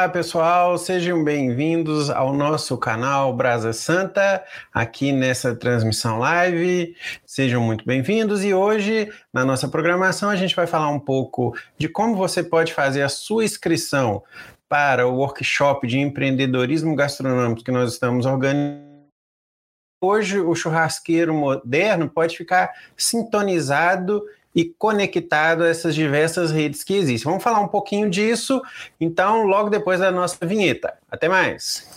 Olá, pessoal, sejam bem-vindos ao nosso canal Brasa Santa, aqui nessa transmissão live. Sejam muito bem-vindos e hoje, na nossa programação, a gente vai falar um pouco de como você pode fazer a sua inscrição para o workshop de empreendedorismo gastronômico que nós estamos organizando hoje o churrasqueiro moderno pode ficar sintonizado e conectado a essas diversas redes que existem. Vamos falar um pouquinho disso, então, logo depois da nossa vinheta. Até mais!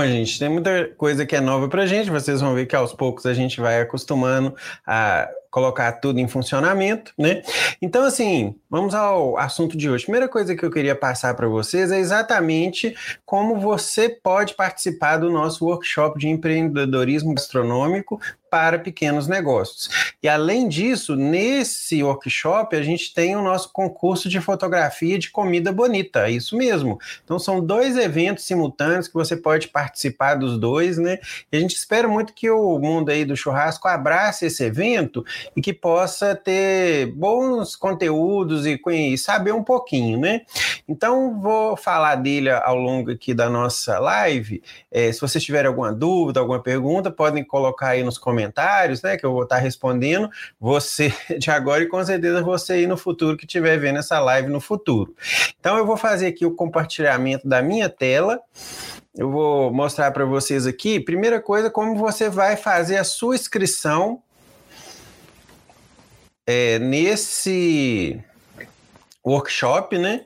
Bom, gente, tem muita coisa que é nova para gente. Vocês vão ver que aos poucos a gente vai acostumando a colocar tudo em funcionamento, né? Então, assim, vamos ao assunto de hoje. Primeira coisa que eu queria passar para vocês é exatamente como você pode participar do nosso workshop de empreendedorismo gastronômico para pequenos negócios. E além disso, nesse workshop a gente tem o nosso concurso de fotografia de comida bonita, é isso mesmo. Então são dois eventos simultâneos que você pode participar dos dois, né? E a gente espera muito que o mundo aí do churrasco abrace esse evento e que possa ter bons conteúdos e, e saber um pouquinho, né? Então, vou falar dele ao longo aqui da nossa live. É, se vocês tiverem alguma dúvida, alguma pergunta, podem colocar aí nos comentários, né? Que eu vou estar respondendo. Você de agora e com certeza você aí no futuro que estiver vendo essa live no futuro. Então, eu vou fazer aqui o compartilhamento da minha tela. Eu vou mostrar para vocês aqui, primeira coisa, como você vai fazer a sua inscrição é, nesse workshop, né?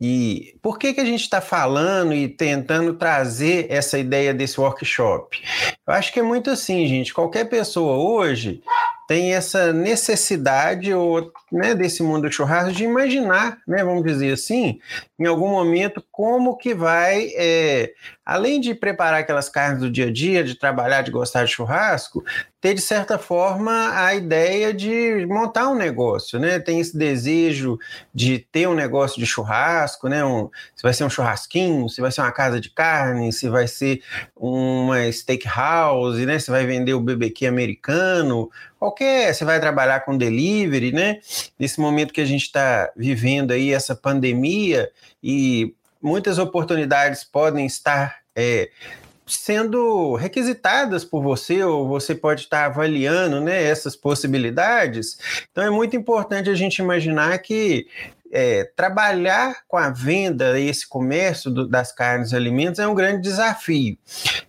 E por que, que a gente está falando e tentando trazer essa ideia desse workshop? Eu acho que é muito assim, gente. Qualquer pessoa hoje tem essa necessidade ou né, desse mundo do churrasco de imaginar, né, vamos dizer assim, em algum momento como que vai, é, além de preparar aquelas carnes do dia a dia, de trabalhar, de gostar de churrasco, ter de certa forma a ideia de montar um negócio, né? Tem esse desejo de ter um negócio de churrasco, né? Um, se vai ser um churrasquinho, se vai ser uma casa de carne, se vai ser uma steakhouse, né? Se vai vender o BBQ americano, qualquer, você vai trabalhar com delivery, né? Nesse momento que a gente está vivendo aí essa pandemia e muitas oportunidades podem estar é, sendo requisitadas por você, ou você pode estar avaliando né, essas possibilidades. Então é muito importante a gente imaginar que é, trabalhar com a venda e esse comércio do, das carnes e alimentos é um grande desafio.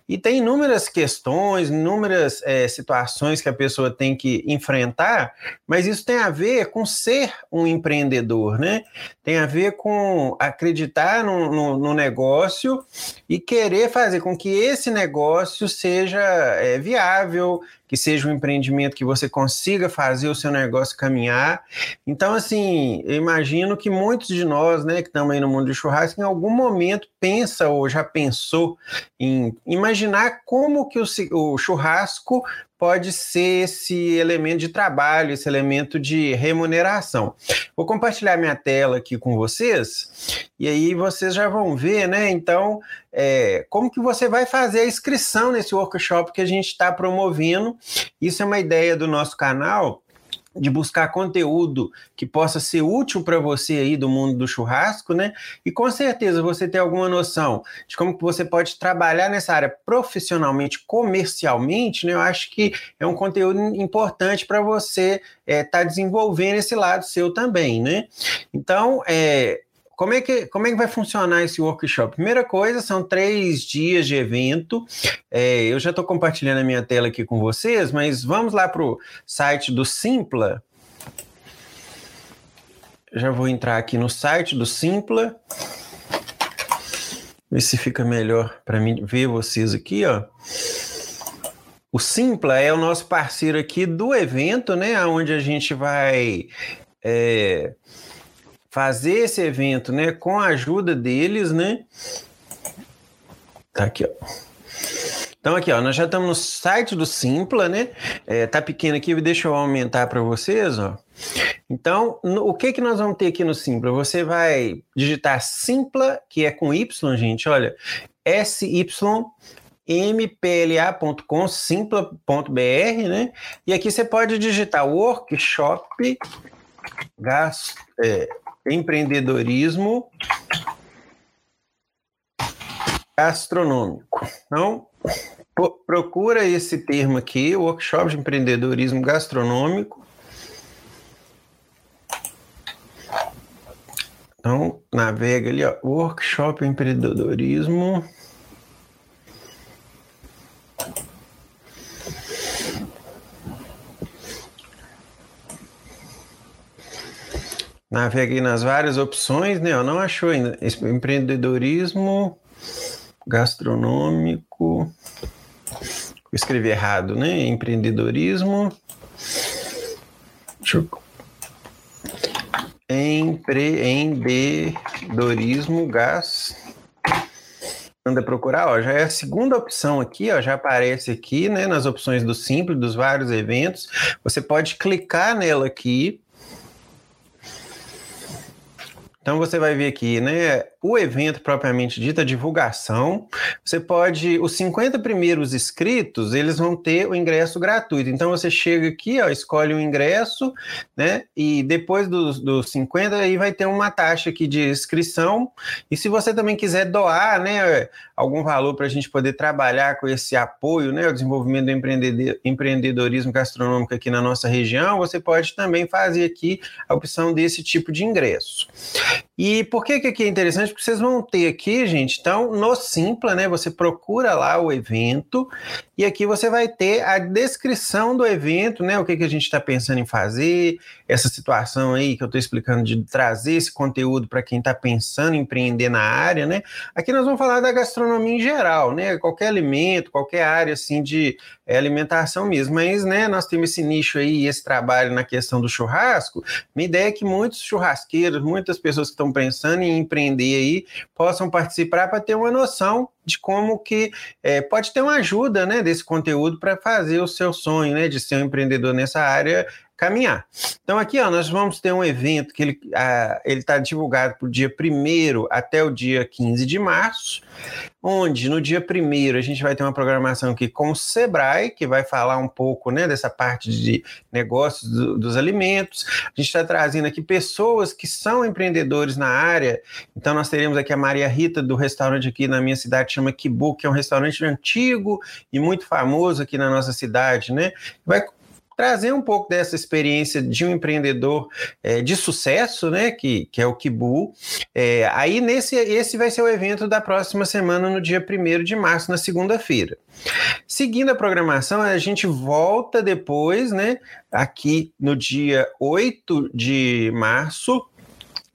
E tem inúmeras questões, inúmeras é, situações que a pessoa tem que enfrentar, mas isso tem a ver com ser um empreendedor, né? Tem a ver com acreditar no, no, no negócio e querer fazer com que esse negócio seja é, viável, que seja um empreendimento que você consiga fazer o seu negócio caminhar. Então, assim, eu imagino que muitos de nós, né, que estamos aí no mundo do churrasco, em algum momento pensa ou já pensou em imaginar como que o, o churrasco pode ser esse elemento de trabalho, esse elemento de remuneração. Vou compartilhar minha tela aqui com vocês e aí vocês já vão ver, né? Então, é, como que você vai fazer a inscrição nesse workshop que a gente está promovendo? Isso é uma ideia do nosso canal de buscar conteúdo que possa ser útil para você aí do mundo do churrasco, né? E com certeza você tem alguma noção de como que você pode trabalhar nessa área profissionalmente, comercialmente, né? Eu acho que é um conteúdo importante para você estar é, tá desenvolvendo esse lado seu também, né? Então, é, como é, que, como é que vai funcionar esse workshop? Primeira coisa, são três dias de evento. É, eu já estou compartilhando a minha tela aqui com vocês, mas vamos lá para o site do Simpla. Já vou entrar aqui no site do Simpla. Ver se fica melhor para mim ver vocês aqui, ó. O Simpla é o nosso parceiro aqui do evento, né? Onde a gente vai é, fazer esse evento, né, com a ajuda deles, né? Tá aqui, ó. Então aqui, ó, nós já estamos no site do Simpla, né? É, tá pequeno aqui, deixa eu aumentar para vocês, ó. Então, no, o que que nós vamos ter aqui no Simpla? Você vai digitar Simpla, que é com Y, gente, olha, sympla.com, simpla.br, né? E aqui você pode digitar workshop, gas, é, empreendedorismo gastronômico. Então, procura esse termo aqui, workshop de empreendedorismo gastronômico. Então, navega ali, ó, workshop empreendedorismo. Navega aí nas várias opções, né? Eu não achou ainda. Empreendedorismo gastronômico. Eu escrevi errado, né? Empreendedorismo. Deixa eu... Empreendedorismo gás. Anda procurar, ó, já é a segunda opção aqui, ó, já aparece aqui, né, nas opções do Simples, dos vários eventos. Você pode clicar nela aqui então você vai ver aqui, né? O evento propriamente dito, a divulgação. Você pode, os 50 primeiros inscritos, eles vão ter o ingresso gratuito. Então você chega aqui, ó, escolhe o ingresso, né? E depois dos, dos 50 aí vai ter uma taxa aqui de inscrição. E se você também quiser doar, né, algum valor para a gente poder trabalhar com esse apoio, né, o desenvolvimento do empreendedorismo gastronômico aqui na nossa região, você pode também fazer aqui a opção desse tipo de ingresso. E por que que aqui é interessante? Porque vocês vão ter aqui, gente, então, no Simpla, né, você procura lá o evento e aqui você vai ter a descrição do evento, né, o que que a gente está pensando em fazer, essa situação aí que eu estou explicando de trazer esse conteúdo para quem está pensando em empreender na área, né? Aqui nós vamos falar da gastronomia em geral, né? Qualquer alimento, qualquer área assim de é, alimentação mesmo. Mas, né, nós temos esse nicho aí, esse trabalho na questão do churrasco. Minha ideia é que muitos churrasqueiros, muitas pessoas que estão pensando em empreender aí, possam participar para ter uma noção de como que é, pode ter uma ajuda né, desse conteúdo para fazer o seu sonho né, de ser um empreendedor nessa área caminhar. Então aqui ó, nós vamos ter um evento que ele está divulgado para o dia 1 até o dia 15 de março, onde no dia 1 a gente vai ter uma programação aqui com o Sebrae, que vai falar um pouco né, dessa parte de negócios do, dos alimentos. A gente está trazendo aqui pessoas que são empreendedores na área. Então nós teremos aqui a Maria Rita do restaurante aqui na minha cidade, chama Kibu, que é um restaurante antigo e muito famoso aqui na nossa cidade, né? Vai trazer um pouco dessa experiência de um empreendedor é, de sucesso, né, que, que é o Kibu. É, aí nesse esse vai ser o evento da próxima semana, no dia 1 de março, na segunda-feira. Seguindo a programação, a gente volta depois, né, aqui no dia 8 de março,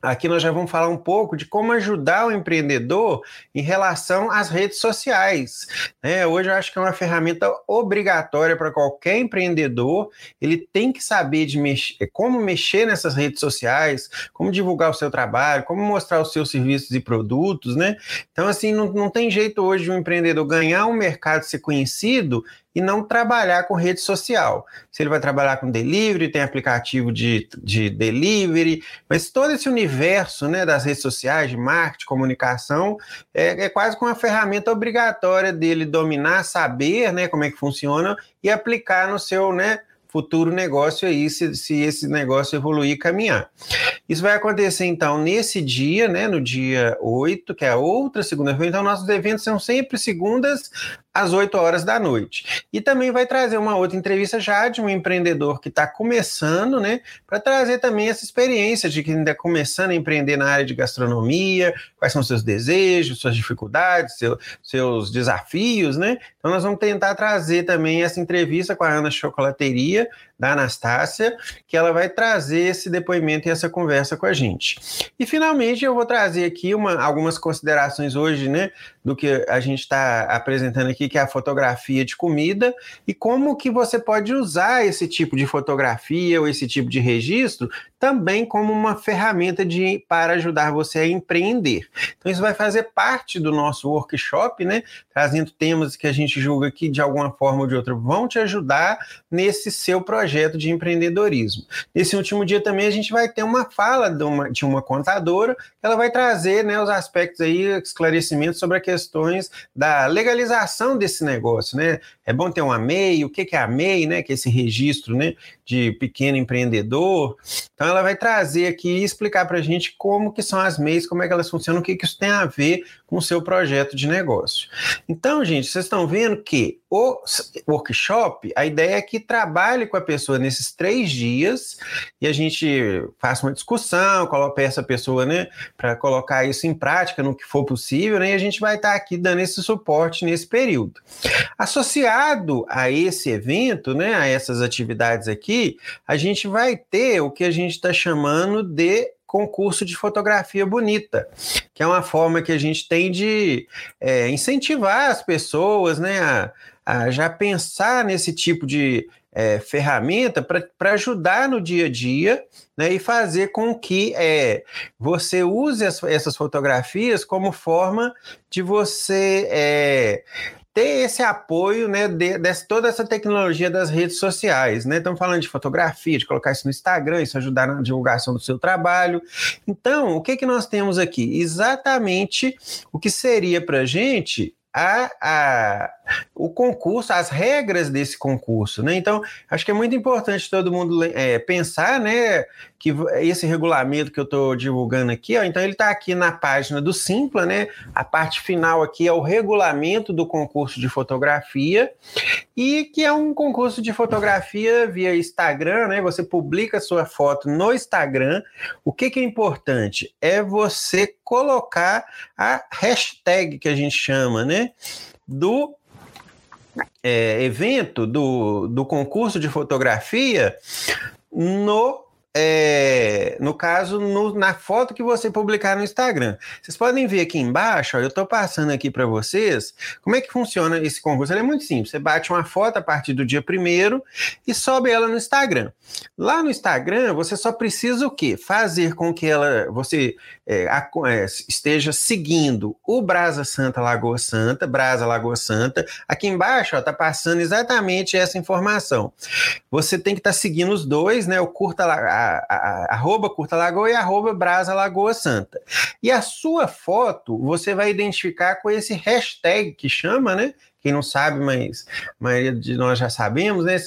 Aqui nós já vamos falar um pouco de como ajudar o empreendedor em relação às redes sociais. É, hoje eu acho que é uma ferramenta obrigatória para qualquer empreendedor. Ele tem que saber de mexer, como mexer nessas redes sociais, como divulgar o seu trabalho, como mostrar os seus serviços e produtos, né? Então, assim, não, não tem jeito hoje de um empreendedor ganhar um mercado, ser conhecido e não trabalhar com rede social. Se ele vai trabalhar com delivery, tem aplicativo de, de delivery, mas todo esse universo né, das redes sociais, de marketing, comunicação, é, é quase com uma ferramenta obrigatória dele dominar, saber né, como é que funciona e aplicar no seu, né, futuro negócio aí, se, se esse negócio evoluir e caminhar. Isso vai acontecer, então, nesse dia, né, no dia 8, que é a outra segunda-feira. Então, nossos eventos são sempre segundas às 8 horas da noite. E também vai trazer uma outra entrevista já de um empreendedor que está começando, né, para trazer também essa experiência de quem está começando a empreender na área de gastronomia, quais são seus desejos, suas dificuldades, seu, seus desafios, né? Então, nós vamos tentar trazer também essa entrevista com a Ana Chocolateria da Anastácia, que ela vai trazer esse depoimento e essa conversa com a gente. E finalmente eu vou trazer aqui uma, algumas considerações hoje, né, do que a gente está apresentando aqui, que é a fotografia de comida e como que você pode usar esse tipo de fotografia ou esse tipo de registro também como uma ferramenta de, para ajudar você a empreender. Então, isso vai fazer parte do nosso workshop, né? Trazendo temas que a gente julga que, de alguma forma ou de outra, vão te ajudar nesse seu projeto de empreendedorismo. Nesse último dia também a gente vai ter uma fala de uma, de uma contadora, ela vai trazer né, os aspectos aí, esclarecimentos sobre as questões da legalização desse negócio, né? É bom ter uma MEI, o que é a MEI, né? Que é esse registro né, de pequeno empreendedor. Então, ela vai trazer aqui e explicar para a gente como que são as MEIs, como é que elas funcionam, o que, que isso tem a ver com o seu projeto de negócio. Então, gente, vocês estão vendo que o workshop, a ideia é que trabalhe com a pessoa nesses três dias e a gente faça uma discussão, peça a pessoa né, para colocar isso em prática no que for possível, né, e a gente vai estar tá aqui dando esse suporte nesse período. Associado a esse evento, né, a essas atividades aqui, a gente vai ter o que a gente está chamando de concurso de fotografia bonita, que é uma forma que a gente tem de é, incentivar as pessoas né, a, a, já pensar nesse tipo de é, ferramenta para ajudar no dia a dia né, e fazer com que é, você use as, essas fotografias como forma de você é, ter esse apoio, né, de, de, toda essa tecnologia das redes sociais, né? Estamos falando de fotografia, de colocar isso no Instagram, isso ajudar na divulgação do seu trabalho. Então, o que que nós temos aqui? Exatamente o que seria para a gente a, a, o concurso, as regras desse concurso, né? Então, acho que é muito importante todo mundo é, pensar, né, que esse regulamento que eu estou divulgando aqui, ó, então ele está aqui na página do Simpla, né? A parte final aqui é o regulamento do concurso de fotografia e que é um concurso de fotografia via Instagram, né? Você publica sua foto no Instagram. O que, que é importante é você colocar a hashtag que a gente chama, né? Do é, evento, do, do concurso de fotografia no é, no caso, no, na foto que você publicar no Instagram. Vocês podem ver aqui embaixo, ó, eu estou passando aqui para vocês como é que funciona esse concurso. Ele é muito simples. Você bate uma foto a partir do dia primeiro e sobe ela no Instagram. Lá no Instagram, você só precisa o quê? Fazer com que ela, você é, a, é, esteja seguindo o Brasa Santa Lagoa Santa, Brasa Lagoa Santa. Aqui embaixo está passando exatamente essa informação. Você tem que estar tá seguindo os dois, né? O curta a, a, arroba Curta Lagoa e arroba Brasa Lagoa Santa. E a sua foto você vai identificar com esse hashtag que chama, né? Quem não sabe, mas a maioria de nós já sabemos, né?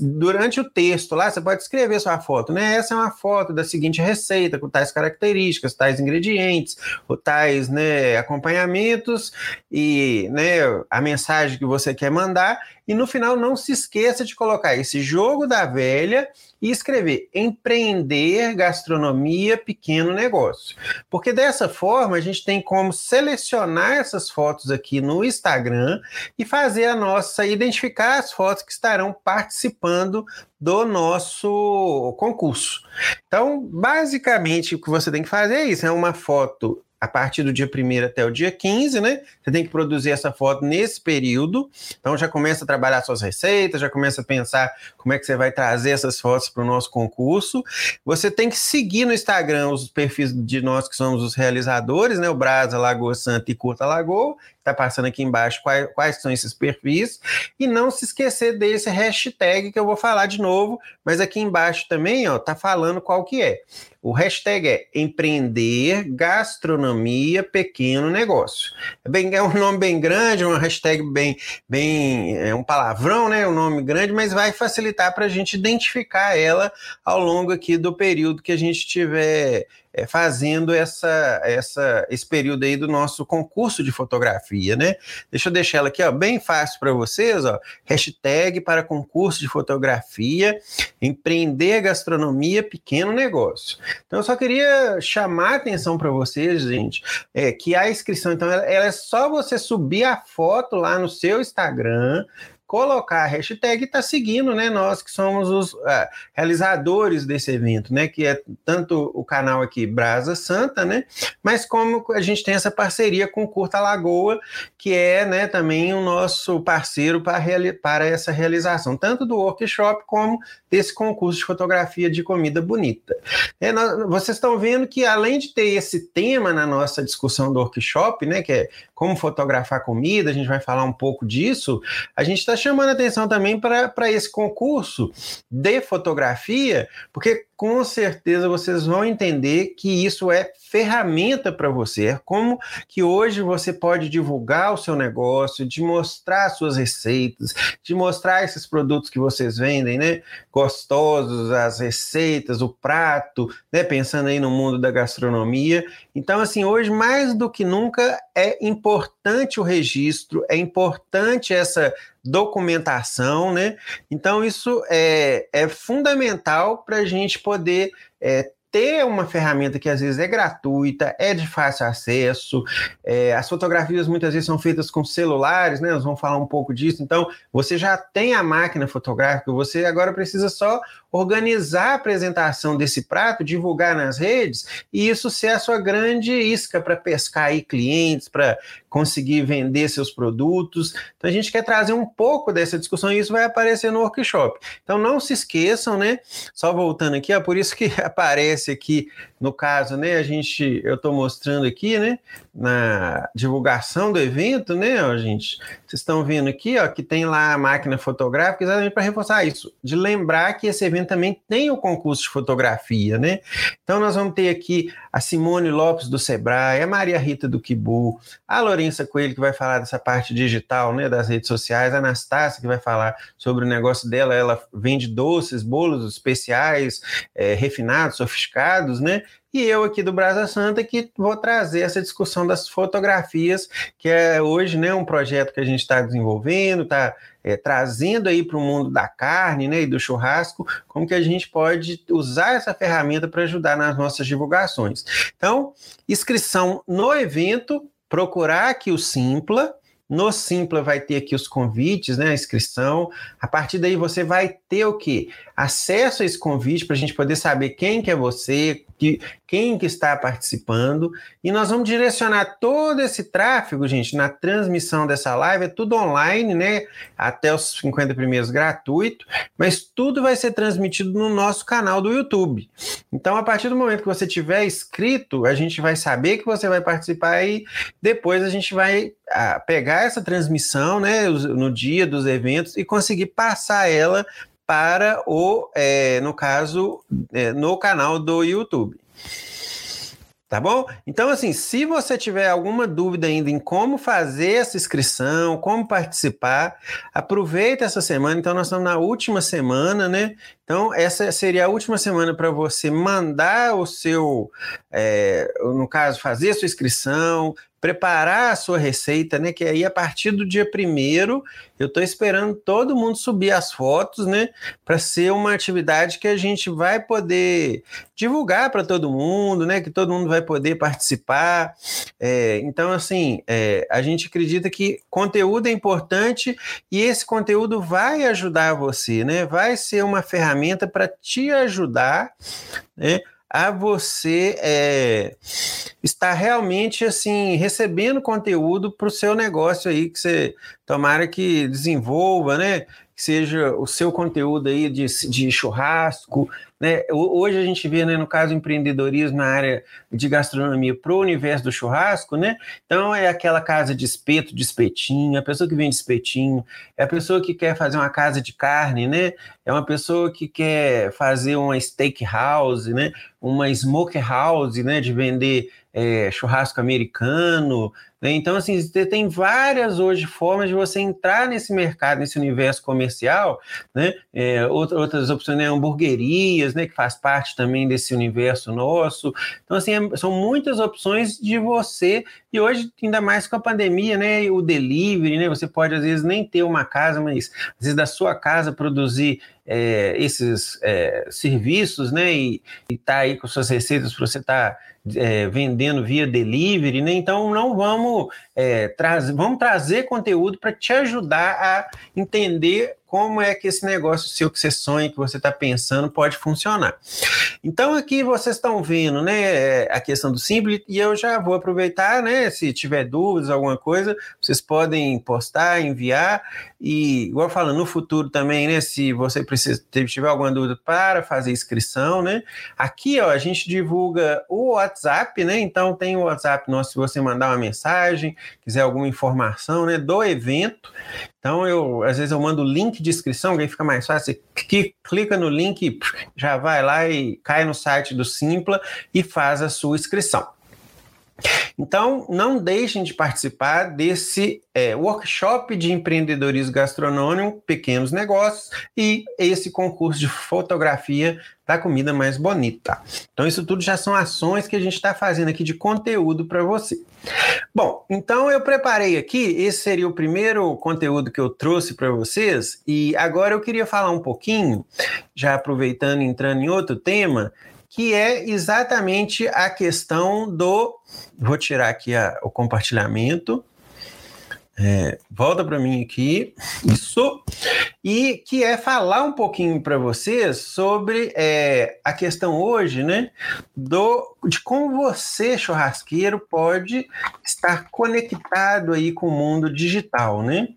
Durante o texto lá, você pode escrever sua foto, né? Essa é uma foto da seguinte receita, com tais características, tais ingredientes, ou tais né, acompanhamentos, e né, a mensagem que você quer mandar. E no final, não se esqueça de colocar esse jogo da velha e escrever empreender gastronomia pequeno negócio. Porque dessa forma a gente tem como selecionar essas fotos aqui no Instagram e fazer a nossa identificar as fotos que estarão participando do nosso concurso. Então, basicamente o que você tem que fazer é isso, é uma foto a partir do dia 1 até o dia 15, né? Você tem que produzir essa foto nesse período. Então já começa a trabalhar suas receitas, já começa a pensar como é que você vai trazer essas fotos para o nosso concurso. Você tem que seguir no Instagram os perfis de nós que somos os realizadores, né? O Brasa, Lagoa Santa e Curta Lagoa está passando aqui embaixo quais, quais, são esses perfis, e não se esquecer desse hashtag que eu vou falar de novo, mas aqui embaixo também, ó, tá falando qual que é. O hashtag é empreender gastronomia pequeno negócio. É, bem, é um nome bem grande, uma hashtag bem, bem, é um palavrão, né? Um nome grande, mas vai facilitar para a gente identificar ela ao longo aqui do período que a gente tiver é, fazendo essa, essa, esse período aí do nosso concurso de fotografia, né? Deixa eu deixar ela aqui, ó, bem fácil para vocês, ó, hashtag para concurso de fotografia, empreender gastronomia, pequeno negócio. Então, eu só queria chamar a atenção para vocês, gente, é, que a inscrição, então, ela, ela é só você subir a foto lá no seu Instagram, colocar a hashtag e está seguindo, né? Nós que somos os uh, realizadores desse evento, né? Que é tanto o canal aqui Brasa Santa, né? Mas como a gente tem essa parceria com Curta Lagoa, que é né, também o nosso parceiro para, para essa realização, tanto do workshop como desse concurso de fotografia de comida bonita. É, nós, vocês estão vendo que além de ter esse tema na nossa discussão do workshop, né, que é como fotografar comida, a gente vai falar um pouco disso, a gente está chamando atenção também para esse concurso de fotografia, porque com certeza vocês vão entender que isso é ferramenta para você. É como que hoje você pode divulgar o seu negócio, de mostrar suas receitas, de mostrar esses produtos que vocês vendem, né? Gostosos, as receitas, o prato, né? Pensando aí no mundo da gastronomia. Então, assim, hoje mais do que nunca é importante o registro, é importante essa documentação, né? Então, isso é, é fundamental para a gente poder é, ter uma ferramenta que às vezes é gratuita, é de fácil acesso. É, as fotografias muitas vezes são feitas com celulares, né? Nós vamos falar um pouco disso. Então, você já tem a máquina fotográfica, você agora precisa só organizar a apresentação desse prato, divulgar nas redes, e isso ser a sua grande isca para pescar aí clientes, para conseguir vender seus produtos. Então a gente quer trazer um pouco dessa discussão e isso vai aparecer no workshop. Então não se esqueçam, né? Só voltando aqui, é por isso que aparece aqui no caso, né, a gente, eu estou mostrando aqui, né, na divulgação do evento, né, ó, gente, vocês estão vendo aqui, ó, que tem lá a máquina fotográfica, exatamente para reforçar isso, de lembrar que esse evento também tem o concurso de fotografia, né, então nós vamos ter aqui a Simone Lopes do Sebrae, a Maria Rita do Kibu, a Lourença Coelho que vai falar dessa parte digital, né, das redes sociais, a Anastácia que vai falar sobre o negócio dela, ela vende doces, bolos especiais, é, refinados, sofisticados, né, e eu aqui do Brasa Santa que vou trazer essa discussão das fotografias, que é hoje né, um projeto que a gente está desenvolvendo, está é, trazendo aí para o mundo da carne né, e do churrasco, como que a gente pode usar essa ferramenta para ajudar nas nossas divulgações. Então, inscrição no evento, procurar aqui o Simpla, no Simpla vai ter aqui os convites, né, a inscrição. A partir daí você vai ter o quê? Acesso a esse convite para a gente poder saber quem que é você, que, quem que está participando, e nós vamos direcionar todo esse tráfego, gente, na transmissão dessa live, é tudo online, né, até os 50 primeiros gratuito, mas tudo vai ser transmitido no nosso canal do YouTube. Então, a partir do momento que você tiver inscrito, a gente vai saber que você vai participar e depois a gente vai ah, pegar essa transmissão, né, no dia dos eventos e conseguir passar ela para o, é, no caso, é, no canal do YouTube. Tá bom? Então, assim, se você tiver alguma dúvida ainda em como fazer essa inscrição, como participar, aproveita essa semana. Então, nós estamos na última semana, né? Então, essa seria a última semana para você mandar o seu, é, no caso, fazer a sua inscrição, preparar a sua receita, né? Que aí a partir do dia primeiro eu estou esperando todo mundo subir as fotos, né? Para ser uma atividade que a gente vai poder divulgar para todo mundo, né? Que todo mundo vai poder participar. É, então, assim, é, a gente acredita que conteúdo é importante e esse conteúdo vai ajudar você, né? Vai ser uma ferramenta para te ajudar, né? A você é, estar realmente assim recebendo conteúdo para o seu negócio aí que você tomara que desenvolva, né? Que seja o seu conteúdo aí de, de churrasco, né? Hoje a gente vê, né, no caso, empreendedorismo na área de gastronomia para o universo do churrasco, né? Então é aquela casa de espeto, de espetinho, a pessoa que vende espetinho, é a pessoa que quer fazer uma casa de carne, né? É uma pessoa que quer fazer uma steak house, né? Uma smoke house, né? De vender é, churrasco americano, né? Então, assim, tem várias hoje formas de você entrar nesse mercado, nesse universo comercial, né? É, outras opções, né? hamburguerias, né? Que faz parte também desse universo nosso. Então, assim, é, são muitas opções de você, e hoje, ainda mais com a pandemia, né? O delivery, né? Você pode, às vezes, nem ter uma casa, mas às vezes da sua casa produzir é, esses é, serviços, né? E está aí com suas receitas para você estar tá, é, vendendo via delivery, né? Então não vamos é, trazer, vamos trazer conteúdo para te ajudar a entender como é que esse negócio seu que você sonha, que você está pensando, pode funcionar. Então, aqui vocês estão vendo né, a questão do Simples, e eu já vou aproveitar, né? Se tiver dúvidas, alguma coisa, vocês podem postar, enviar, e igual falando, no futuro também, né? Se você precisa, tiver alguma dúvida para fazer inscrição, né? Aqui, ó, a gente divulga o WhatsApp, né? Então tem o WhatsApp nosso, se você mandar uma mensagem, quiser alguma informação, né? Do evento. Então, eu às vezes eu mando o link de inscrição, que aí fica mais fácil. Você clica no link, já vai lá e cai no site do Simpla e faz a sua inscrição. Então, não deixem de participar desse é, workshop de empreendedorismo gastronômico, pequenos negócios e esse concurso de fotografia da comida mais bonita. Então, isso tudo já são ações que a gente está fazendo aqui de conteúdo para você. Bom, então eu preparei aqui, esse seria o primeiro conteúdo que eu trouxe para vocês, e agora eu queria falar um pouquinho, já aproveitando entrando em outro tema, que é exatamente a questão do. Vou tirar aqui a, o compartilhamento. É, volta para mim aqui, isso, e que é falar um pouquinho para vocês sobre é, a questão hoje, né, do, de como você, churrasqueiro, pode estar conectado aí com o mundo digital, né?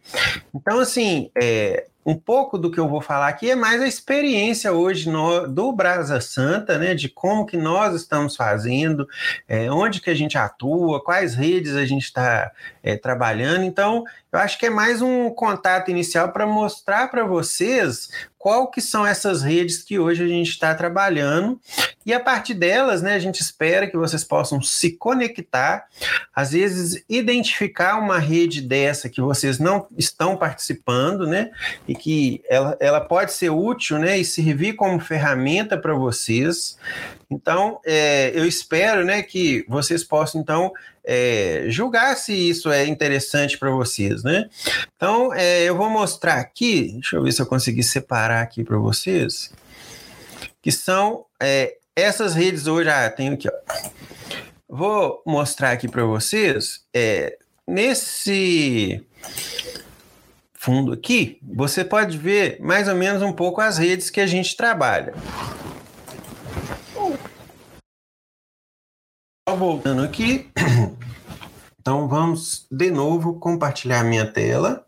Então, assim, é, um pouco do que eu vou falar aqui é mais a experiência hoje no, do Brasa Santa, né, de como que nós estamos fazendo, é, onde que a gente atua, quais redes a gente está é, trabalhando. Então, eu acho que é mais um contato inicial para mostrar para vocês qual que são essas redes que hoje a gente está trabalhando e a partir delas, né, a gente espera que vocês possam se conectar, às vezes identificar uma rede dessa que vocês não estão participando, né, e que ela, ela pode ser útil, né, e servir como ferramenta para vocês. Então, é, eu espero, né, que vocês possam então é, julgar se isso é interessante para vocês, né? Então, é, eu vou mostrar aqui, deixa eu ver se eu consegui separar aqui para vocês, que são é, essas redes hoje. Ah, tenho aqui, ó. Vou mostrar aqui para vocês. É, nesse fundo aqui, você pode ver mais ou menos um pouco as redes que a gente trabalha. Voltando aqui. Então vamos de novo compartilhar minha tela.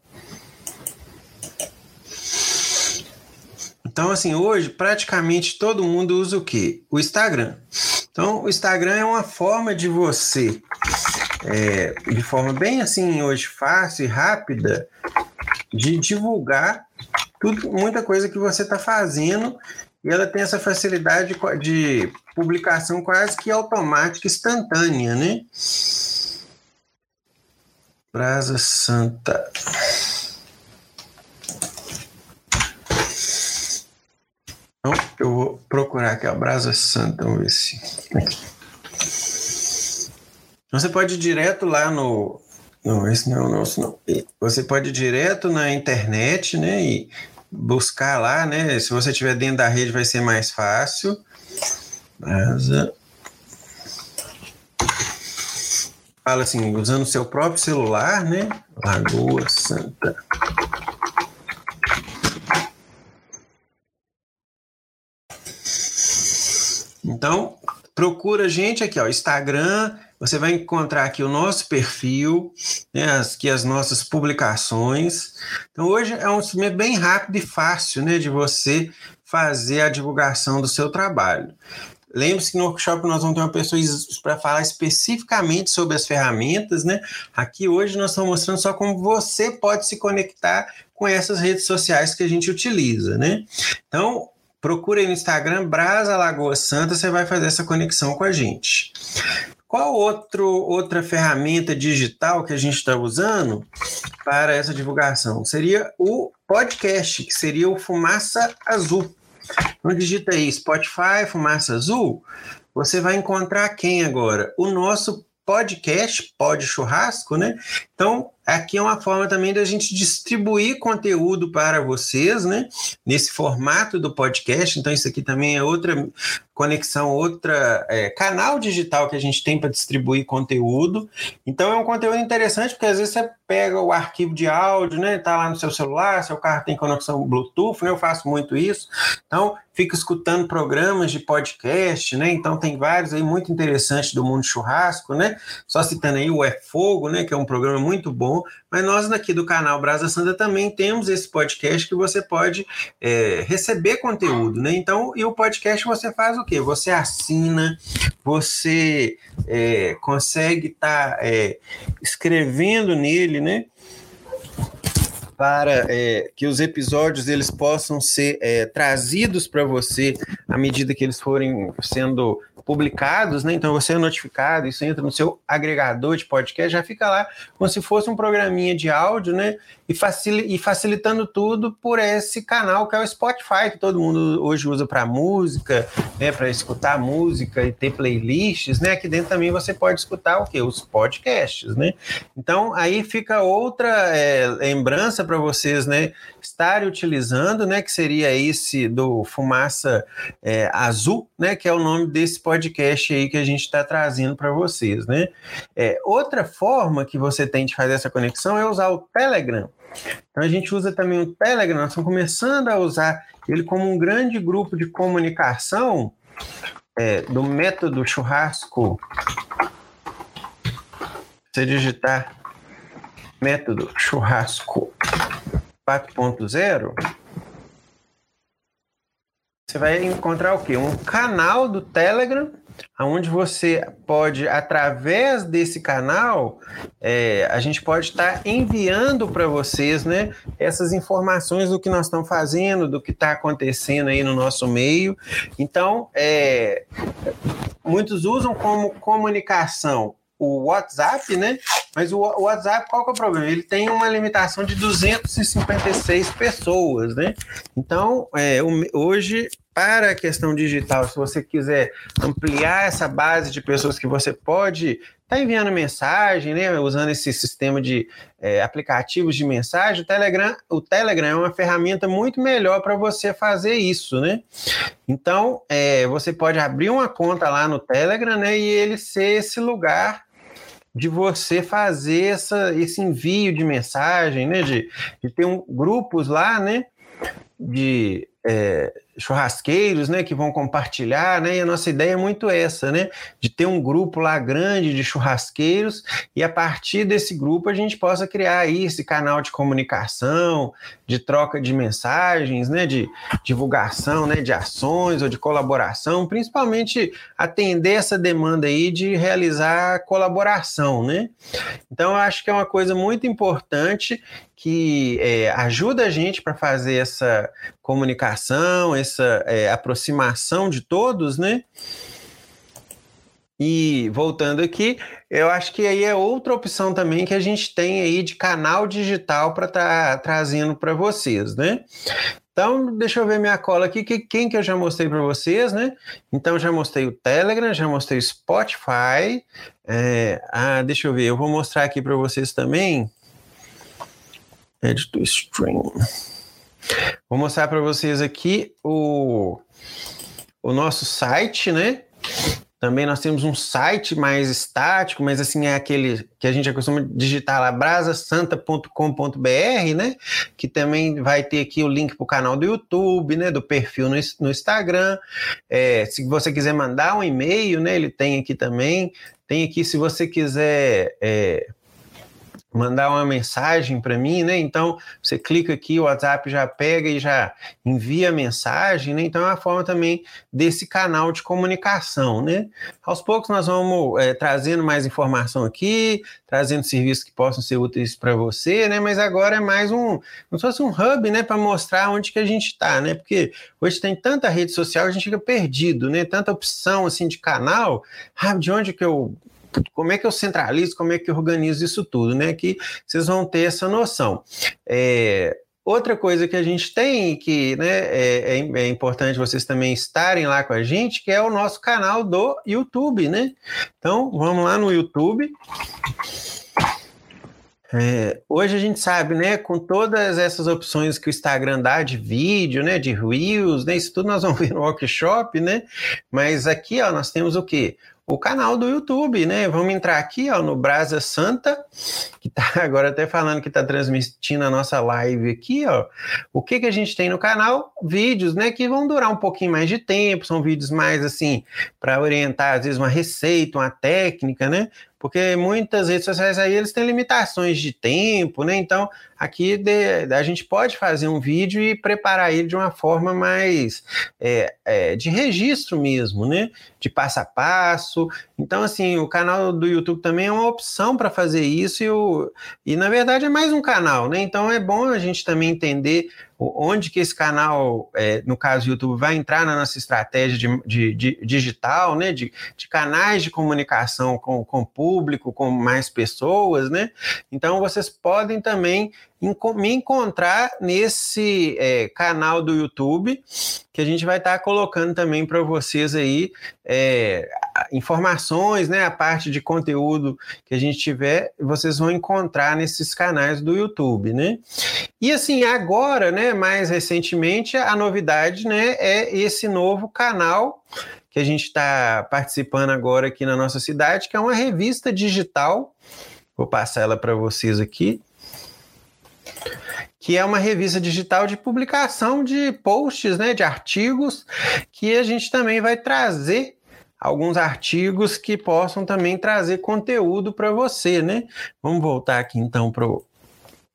Então, assim, hoje praticamente todo mundo usa o quê? O Instagram. Então, o Instagram é uma forma de você, é, de forma bem assim, hoje fácil e rápida, de divulgar tudo, muita coisa que você está fazendo e ela tem essa facilidade de publicação quase que automática, instantânea, né? Brasa Santa. Então, eu vou procurar aqui a Brasa Santa, vamos ver se. Então, você pode ir direto lá no. Não, esse não é o nosso, não. Você pode ir direto na internet, né? E buscar lá, né? Se você estiver dentro da rede, vai ser mais fácil. Fala assim, usando seu próprio celular, né? Lagoa Santa. Então, procura a gente aqui, ó, Instagram, você vai encontrar aqui o nosso perfil, né, aqui as nossas publicações. Então, hoje é um instrumento bem rápido e fácil né, de você fazer a divulgação do seu trabalho. Lembre-se que no workshop nós vamos ter uma pessoa para falar especificamente sobre as ferramentas, né? Aqui hoje nós estamos mostrando só como você pode se conectar com essas redes sociais que a gente utiliza, né? Então, procure aí no Instagram Brasa Lagoa Santa, você vai fazer essa conexão com a gente. Qual outro, outra ferramenta digital que a gente está usando para essa divulgação? Seria o podcast, que seria o Fumaça Azul. Então digita aí Spotify, Fumaça Azul, você vai encontrar quem agora? O nosso podcast, Pod Churrasco, né? Então, aqui é uma forma também da gente distribuir conteúdo para vocês, né? Nesse formato do podcast. Então, isso aqui também é outra conexão, outra é, canal digital que a gente tem para distribuir conteúdo. Então é um conteúdo interessante porque às vezes você pega o arquivo de áudio, né? Tá lá no seu celular, seu carro tem conexão Bluetooth, né? Eu faço muito isso. Então fica escutando programas de podcast, né? Então tem vários aí muito interessantes do mundo churrasco, né? Só citando aí o É Fogo, né? Que é um programa muito bom. Mas nós aqui do canal Brasa Santa também temos esse podcast que você pode é, receber conteúdo, né? Então, e o podcast você faz o quê? Você assina, você é, consegue estar tá, é, escrevendo nele, né? para é, que os episódios eles possam ser é, trazidos para você à medida que eles forem sendo publicados, né? Então você é notificado, isso entra no seu agregador de podcast, já fica lá como se fosse um programinha de áudio, né? E, facil, e facilitando tudo por esse canal que é o Spotify, que todo mundo hoje usa para música, né? Para escutar música e ter playlists, né? Aqui dentro também você pode escutar o que? Os podcasts, né? Então aí fica outra é, lembrança para vocês, né? Estarem utilizando, né? Que seria esse do Fumaça é, Azul, né? Que é o nome desse podcast podcast aí que a gente está trazendo para vocês, né? É, outra forma que você tem de fazer essa conexão é usar o Telegram. Então a gente usa também o Telegram, nós estamos começando a usar ele como um grande grupo de comunicação é, do método churrasco. Você digitar método churrasco 4.0, você vai encontrar o quê? Um canal do Telegram, onde você pode, através desse canal, é, a gente pode estar enviando para vocês né, essas informações do que nós estamos fazendo, do que está acontecendo aí no nosso meio. Então, é, muitos usam como comunicação o WhatsApp, né? Mas o WhatsApp, qual que é o problema? Ele tem uma limitação de 256 pessoas, né? Então, é, hoje, para a questão digital, se você quiser ampliar essa base de pessoas que você pode está enviando mensagem, né, usando esse sistema de é, aplicativos de mensagem, o Telegram, o Telegram é uma ferramenta muito melhor para você fazer isso, né? Então, é, você pode abrir uma conta lá no Telegram, né, e ele ser esse lugar de você fazer essa, esse envio de mensagem, né? De, de ter um, grupos lá, né? De é, churrasqueiros, né, que vão compartilhar, né, e a nossa ideia é muito essa, né, de ter um grupo lá grande de churrasqueiros e a partir desse grupo a gente possa criar aí esse canal de comunicação, de troca de mensagens, né, de divulgação, né, de ações ou de colaboração, principalmente atender essa demanda aí de realizar colaboração, né. Então acho que é uma coisa muito importante que é, ajuda a gente para fazer essa comunicação, essa é, aproximação de todos, né? E voltando aqui, eu acho que aí é outra opção também que a gente tem aí de canal digital para estar tá trazendo para vocês, né? Então, deixa eu ver minha cola aqui, que, quem que eu já mostrei para vocês, né? Então, já mostrei o Telegram, já mostrei o Spotify. É, ah, deixa eu ver, eu vou mostrar aqui para vocês também. Edit to Stream. Vou mostrar para vocês aqui o, o nosso site, né? Também nós temos um site mais estático, mas assim é aquele que a gente costuma digitar lá, brasasanta.com.br, né? Que também vai ter aqui o link para o canal do YouTube, né? Do perfil no, no Instagram. É, se você quiser mandar um e-mail, né? Ele tem aqui também. Tem aqui, se você quiser é, mandar uma mensagem para mim, né? Então você clica aqui, o WhatsApp já pega e já envia a mensagem, né? Então é uma forma também desse canal de comunicação, né? Aos poucos nós vamos é, trazendo mais informação aqui, trazendo serviços que possam ser úteis para você, né? Mas agora é mais um, se fosse um hub, né? Para mostrar onde que a gente está, né? Porque hoje tem tanta rede social, a gente fica perdido, né? Tanta opção assim de canal, ah, de onde que eu como é que eu centralizo, como é que eu organizo isso tudo, né? Que vocês vão ter essa noção. É, outra coisa que a gente tem, que né, é, é, é, importante vocês também estarem lá com a gente, que é o nosso canal do YouTube, né? Então, vamos lá no YouTube. É, hoje a gente sabe, né, com todas essas opções que o Instagram dá de vídeo, né, de Reels, né, isso tudo nós vamos ver no workshop, né, mas aqui, ó, nós temos o quê? O canal do YouTube, né? Vamos entrar aqui ó, no Brasa Santa, que tá agora até falando que está transmitindo a nossa live aqui, ó. O que, que a gente tem no canal? Vídeos, né? Que vão durar um pouquinho mais de tempo, são vídeos mais assim, para orientar, às vezes, uma receita, uma técnica, né? Porque muitas redes sociais aí eles têm limitações de tempo, né? Então aqui de, a gente pode fazer um vídeo e preparar ele de uma forma mais é, é, de registro mesmo, né? De passo a passo. Então, assim, o canal do YouTube também é uma opção para fazer isso e, o, e, na verdade, é mais um canal, né? Então é bom a gente também entender onde que esse canal, é, no caso do YouTube, vai entrar na nossa estratégia de, de, de digital, né? De, de, canais de comunicação com, com o público, com mais pessoas, né? Então vocês podem também me encontrar nesse é, canal do YouTube, que a gente vai estar tá colocando também para vocês aí é, informações, né? A parte de conteúdo que a gente tiver, vocês vão encontrar nesses canais do YouTube, né? E assim, agora, né, mais recentemente, a novidade, né, é esse novo canal que a gente está participando agora aqui na nossa cidade, que é uma revista digital. Vou passar ela para vocês aqui que é uma revista digital de publicação de posts, né, de artigos, que a gente também vai trazer alguns artigos que possam também trazer conteúdo para você, né? Vamos voltar aqui então para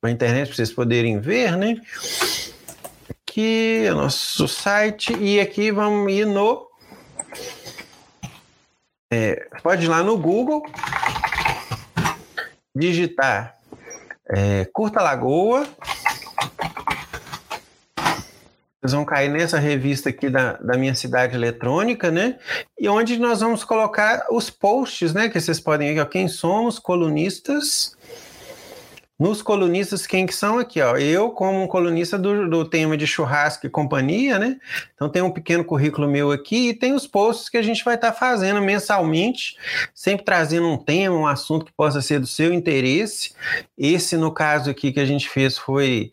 a internet para vocês poderem ver, né? Aqui é o nosso site e aqui vamos ir no é, pode ir lá no Google digitar é, Curta Lagoa vocês vão cair nessa revista aqui da, da minha cidade eletrônica, né? E onde nós vamos colocar os posts, né? Que vocês podem ver, ó, quem somos, colunistas. Nos colunistas, quem que são aqui, ó? Eu, como um colunista do, do tema de churrasco e companhia, né? Então tem um pequeno currículo meu aqui e tem os posts que a gente vai estar tá fazendo mensalmente, sempre trazendo um tema, um assunto que possa ser do seu interesse. Esse, no caso aqui que a gente fez, foi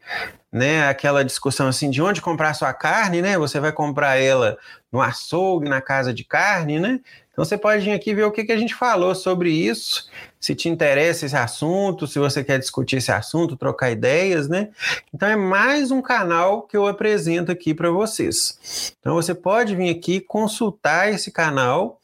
né, aquela discussão assim de onde comprar sua carne, né? Você vai comprar ela no açougue, na casa de carne, né? Então você pode vir aqui ver o que, que a gente falou sobre isso, se te interessa esse assunto, se você quer discutir esse assunto, trocar ideias, né? Então é mais um canal que eu apresento aqui para vocês. Então você pode vir aqui consultar esse canal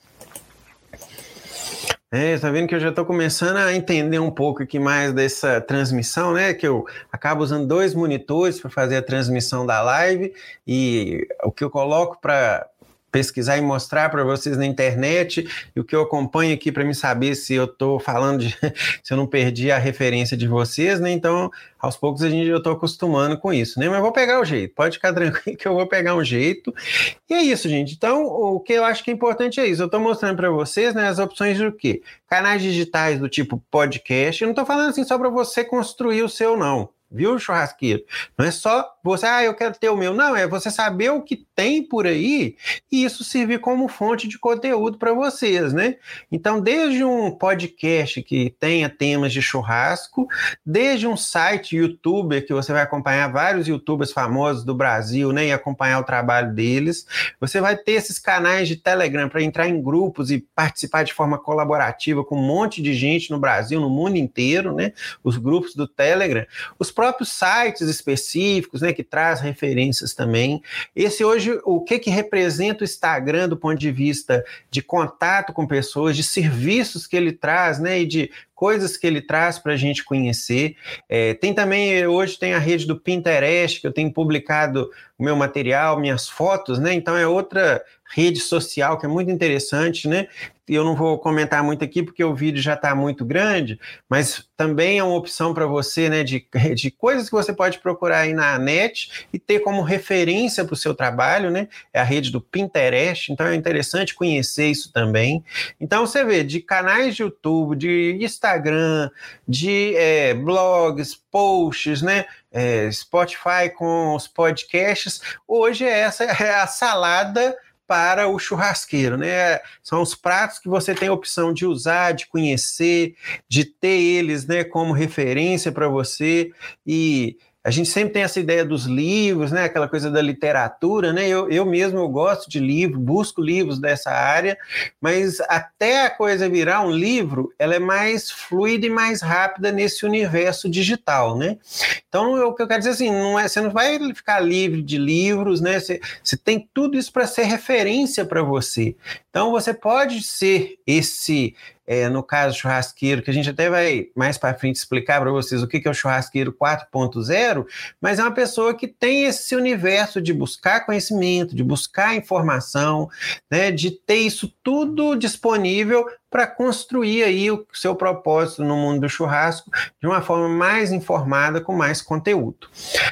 é, tá vendo que eu já estou começando a entender um pouco aqui mais dessa transmissão, né? Que eu acabo usando dois monitores para fazer a transmissão da live e o que eu coloco para pesquisar e mostrar para vocês na internet e o que eu acompanho aqui para me saber se eu estou falando de, se eu não perdi a referência de vocês, né? Então, aos poucos a gente eu estou acostumando com isso, né? Mas vou pegar o jeito, pode ficar tranquilo que eu vou pegar um jeito. E é isso, gente. Então, o que eu acho que é importante é isso. Eu estou mostrando para vocês, né, as opções do quê? Canais digitais do tipo podcast. Eu não estou falando assim só para você construir o seu, não viu, churrasqueiro? Não é só você, ah, eu quero ter o meu. Não, é você saber o que tem por aí e isso servir como fonte de conteúdo para vocês, né? Então, desde um podcast que tenha temas de churrasco, desde um site youtuber que você vai acompanhar vários youtubers famosos do Brasil, né, e acompanhar o trabalho deles, você vai ter esses canais de Telegram para entrar em grupos e participar de forma colaborativa com um monte de gente no Brasil, no mundo inteiro, né? Os grupos do Telegram, os próprios sites específicos, né, que traz referências também. Esse hoje, o que que representa o Instagram do ponto de vista de contato com pessoas, de serviços que ele traz, né, e de coisas que ele traz para a gente conhecer. É, tem também, hoje tem a rede do Pinterest, que eu tenho publicado o meu material, minhas fotos, né? Então é outra rede social que é muito interessante, né? eu não vou comentar muito aqui porque o vídeo já está muito grande, mas também é uma opção para você, né, de, de coisas que você pode procurar aí na net e ter como referência para o seu trabalho, né? É a rede do Pinterest, então é interessante conhecer isso também. Então você vê de canais de YouTube, de Instagram, de é, blogs, posts, né? É, Spotify com os podcasts. Hoje essa é a salada para o churrasqueiro, né? São os pratos que você tem a opção de usar, de conhecer, de ter eles, né, como referência para você e a gente sempre tem essa ideia dos livros, né? Aquela coisa da literatura, né? Eu, eu mesmo eu gosto de livro, busco livros dessa área, mas até a coisa virar um livro, ela é mais fluida e mais rápida nesse universo digital, né? Então, o que eu quero dizer assim, não é, você não vai ficar livre de livros, né? Você, você tem tudo isso para ser referência para você. Então, você pode ser esse é, no caso churrasqueiro, que a gente até vai mais para frente explicar para vocês o que, que é o churrasqueiro 4.0, mas é uma pessoa que tem esse universo de buscar conhecimento, de buscar informação, né, de ter isso tudo disponível para construir aí o seu propósito no mundo do churrasco de uma forma mais informada, com mais conteúdo.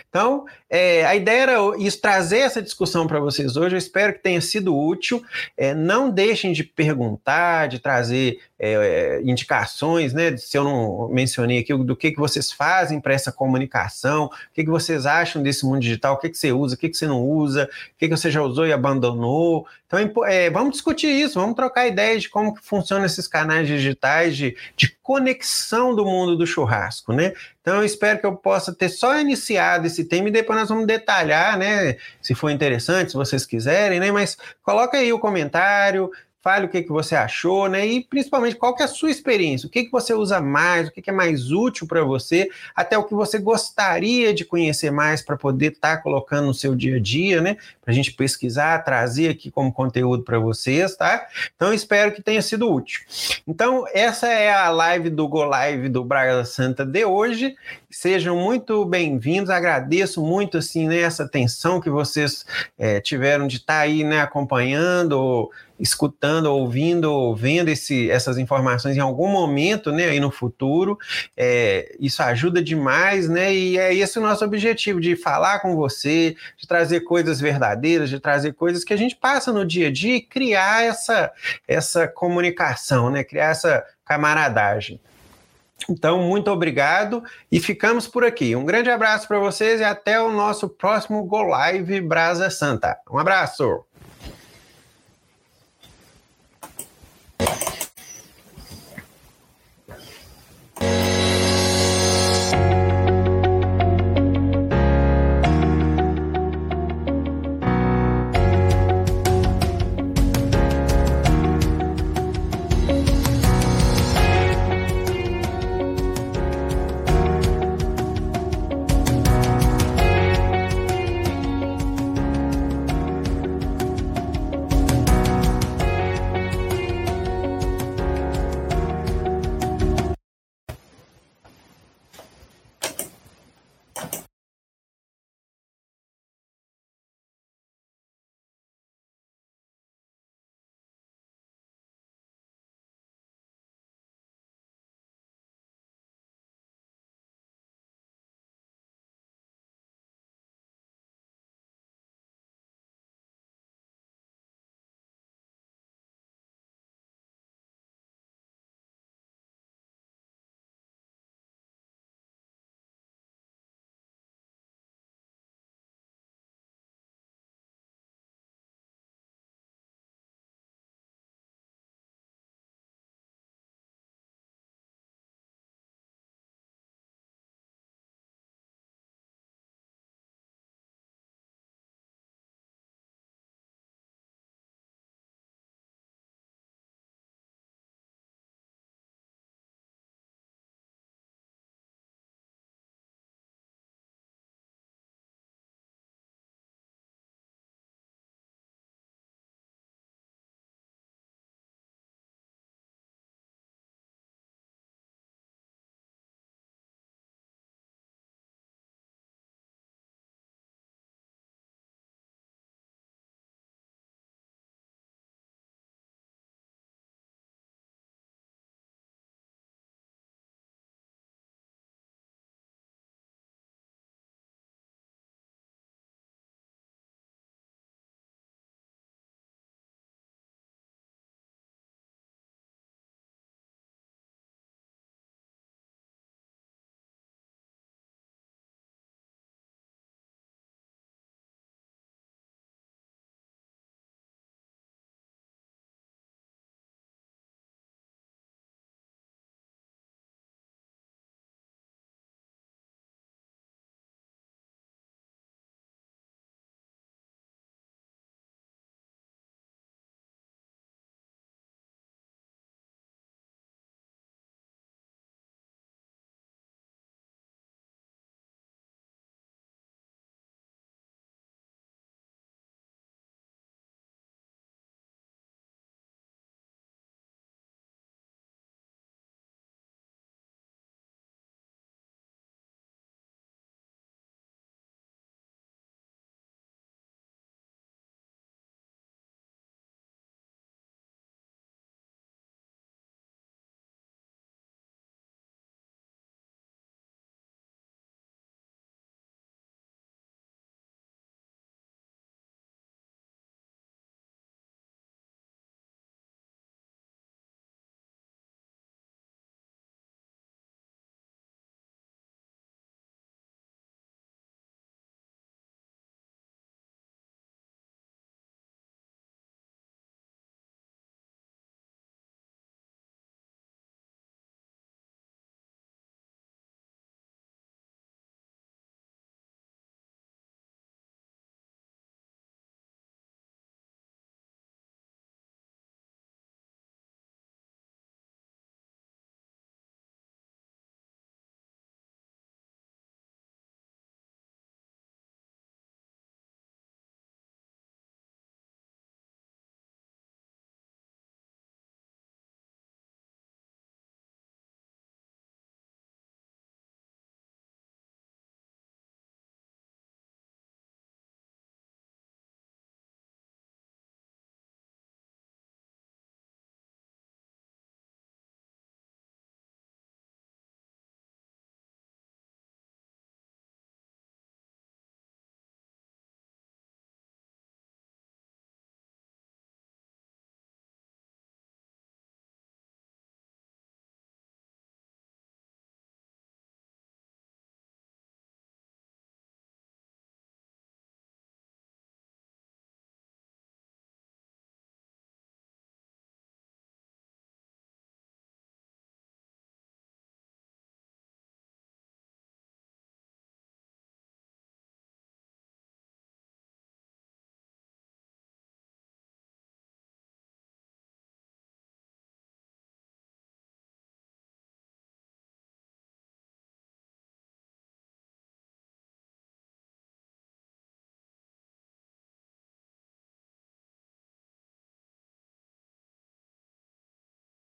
Então, é, a ideia era isso, trazer essa discussão para vocês hoje. Eu espero que tenha sido útil. É, não deixem de perguntar, de trazer é, indicações, né? Se eu não mencionei aqui, do que, que vocês fazem para essa comunicação, o que, que vocês acham desse mundo digital, o que, que você usa, o que, que você não usa, o que, que você já usou e abandonou. Então, é, vamos discutir isso, vamos trocar ideias de como que funciona esses canais digitais de, de conexão do mundo do churrasco, né? Então, eu espero que eu possa ter só iniciado esse tema e depois nós vamos detalhar, né? Se for interessante, se vocês quiserem, né? Mas coloca aí o comentário, fale o que, que você achou, né? E principalmente qual que é a sua experiência, o que, que você usa mais, o que, que é mais útil para você, até o que você gostaria de conhecer mais para poder estar tá colocando no seu dia a dia, né? Para a gente pesquisar, trazer aqui como conteúdo para vocês, tá? Então espero que tenha sido útil. Então, essa é a live do Go Live do Braga Santa de hoje. Sejam muito bem-vindos, agradeço muito assim, né, essa atenção que vocês é, tiveram de estar tá aí né, acompanhando escutando, ouvindo, ou vendo esse, essas informações em algum momento, né, aí no futuro. É, isso ajuda demais, né? E é esse o nosso objetivo, de falar com você, de trazer coisas verdadeiras, de trazer coisas que a gente passa no dia a dia e criar essa, essa comunicação, né? Criar essa camaradagem. Então, muito obrigado e ficamos por aqui. Um grande abraço para vocês e até o nosso próximo Go Live Brasa Santa. Um abraço!